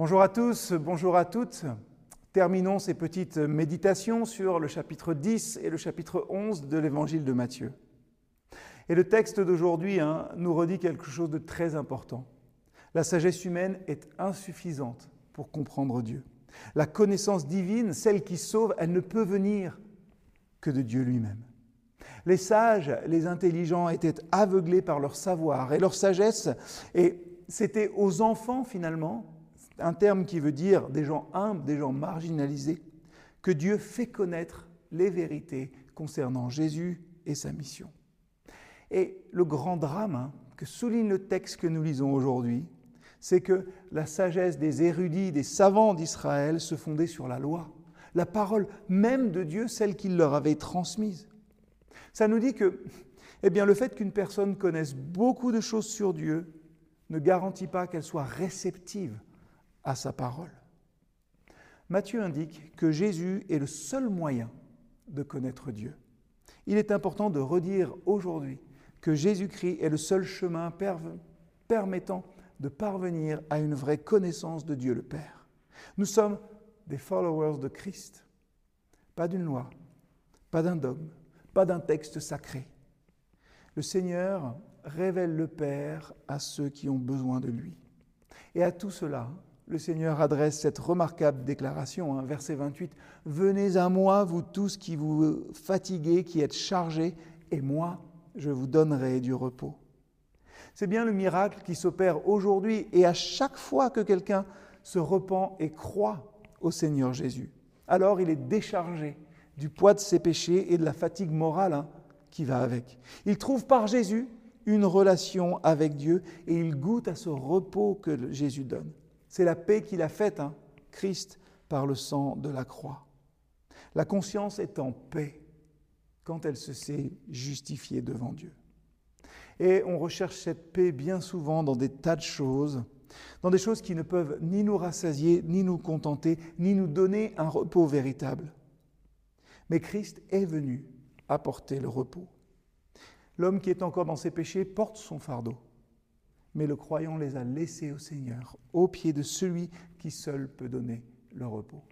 Bonjour à tous, bonjour à toutes. Terminons ces petites méditations sur le chapitre 10 et le chapitre 11 de l'évangile de Matthieu. Et le texte d'aujourd'hui hein, nous redit quelque chose de très important. La sagesse humaine est insuffisante pour comprendre Dieu. La connaissance divine, celle qui sauve, elle ne peut venir que de Dieu lui-même. Les sages, les intelligents étaient aveuglés par leur savoir et leur sagesse, et c'était aux enfants finalement, un terme qui veut dire des gens humbles, des gens marginalisés, que Dieu fait connaître les vérités concernant Jésus et sa mission. Et le grand drame hein, que souligne le texte que nous lisons aujourd'hui, c'est que la sagesse des érudits, des savants d'Israël se fondait sur la loi, la parole même de Dieu, celle qu'il leur avait transmise. Ça nous dit que eh bien, le fait qu'une personne connaisse beaucoup de choses sur Dieu ne garantit pas qu'elle soit réceptive à sa parole. Matthieu indique que Jésus est le seul moyen de connaître Dieu. Il est important de redire aujourd'hui que Jésus-Christ est le seul chemin permettant de parvenir à une vraie connaissance de Dieu le Père. Nous sommes des followers de Christ, pas d'une loi, pas d'un dogme, pas d'un texte sacré. Le Seigneur révèle le Père à ceux qui ont besoin de lui. Et à tout cela, le Seigneur adresse cette remarquable déclaration, hein, verset 28, Venez à moi, vous tous qui vous fatiguez, qui êtes chargés, et moi, je vous donnerai du repos. C'est bien le miracle qui s'opère aujourd'hui et à chaque fois que quelqu'un se repent et croit au Seigneur Jésus, alors il est déchargé du poids de ses péchés et de la fatigue morale hein, qui va avec. Il trouve par Jésus une relation avec Dieu et il goûte à ce repos que Jésus donne. C'est la paix qu'il a faite, hein, Christ, par le sang de la croix. La conscience est en paix quand elle se sait justifiée devant Dieu. Et on recherche cette paix bien souvent dans des tas de choses, dans des choses qui ne peuvent ni nous rassasier, ni nous contenter, ni nous donner un repos véritable. Mais Christ est venu apporter le repos. L'homme qui est encore dans ses péchés porte son fardeau, mais le croyant les a laissés au Seigneur, au pied de celui qui seul peut donner le repos.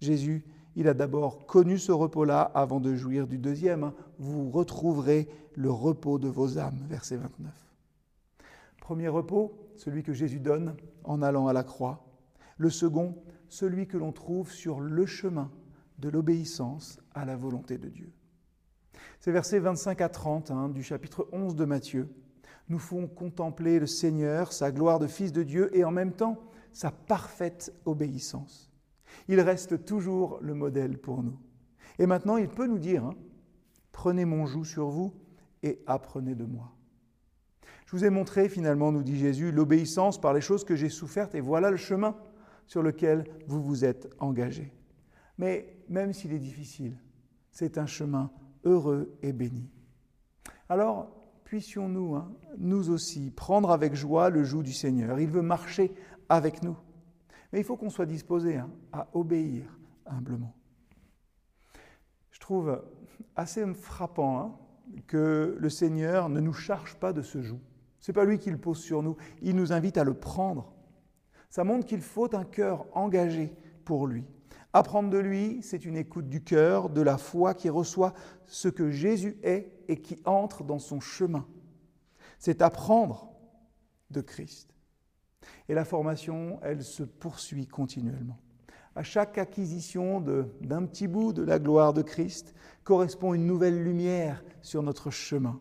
Jésus, il a d'abord connu ce repos-là avant de jouir du deuxième. Vous retrouverez le repos de vos âmes, verset 29. Premier repos, celui que Jésus donne en allant à la croix. Le second, celui que l'on trouve sur le chemin de l'obéissance à la volonté de Dieu. Ces versets 25 à 30 hein, du chapitre 11 de Matthieu nous font contempler le Seigneur, sa gloire de Fils de Dieu et en même temps sa parfaite obéissance. Il reste toujours le modèle pour nous. Et maintenant, il peut nous dire, hein, prenez mon joug sur vous et apprenez de moi. Je vous ai montré finalement, nous dit Jésus, l'obéissance par les choses que j'ai souffertes et voilà le chemin sur lequel vous vous êtes engagés. Mais même s'il est difficile, c'est un chemin heureux et béni. Alors, puissions-nous, hein, nous aussi, prendre avec joie le joug du Seigneur. Il veut marcher avec nous. Mais il faut qu'on soit disposé hein, à obéir humblement. Je trouve assez frappant hein, que le Seigneur ne nous charge pas de ce joug. Ce n'est pas lui qui le pose sur nous, il nous invite à le prendre. Ça montre qu'il faut un cœur engagé pour lui. Apprendre de lui, c'est une écoute du cœur, de la foi qui reçoit ce que Jésus est et qui entre dans son chemin. C'est apprendre de Christ. Et la formation, elle se poursuit continuellement. À chaque acquisition d'un petit bout de la gloire de Christ correspond une nouvelle lumière sur notre chemin.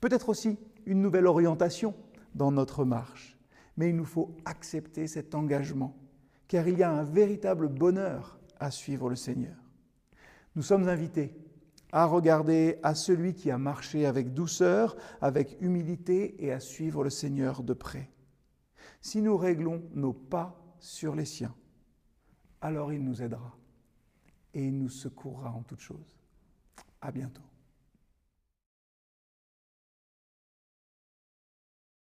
Peut-être aussi une nouvelle orientation dans notre marche. Mais il nous faut accepter cet engagement, car il y a un véritable bonheur à suivre le Seigneur. Nous sommes invités à regarder à celui qui a marché avec douceur, avec humilité et à suivre le Seigneur de près. Si nous réglons nos pas sur les siens, alors il nous aidera et il nous secourra en toutes choses. À bientôt.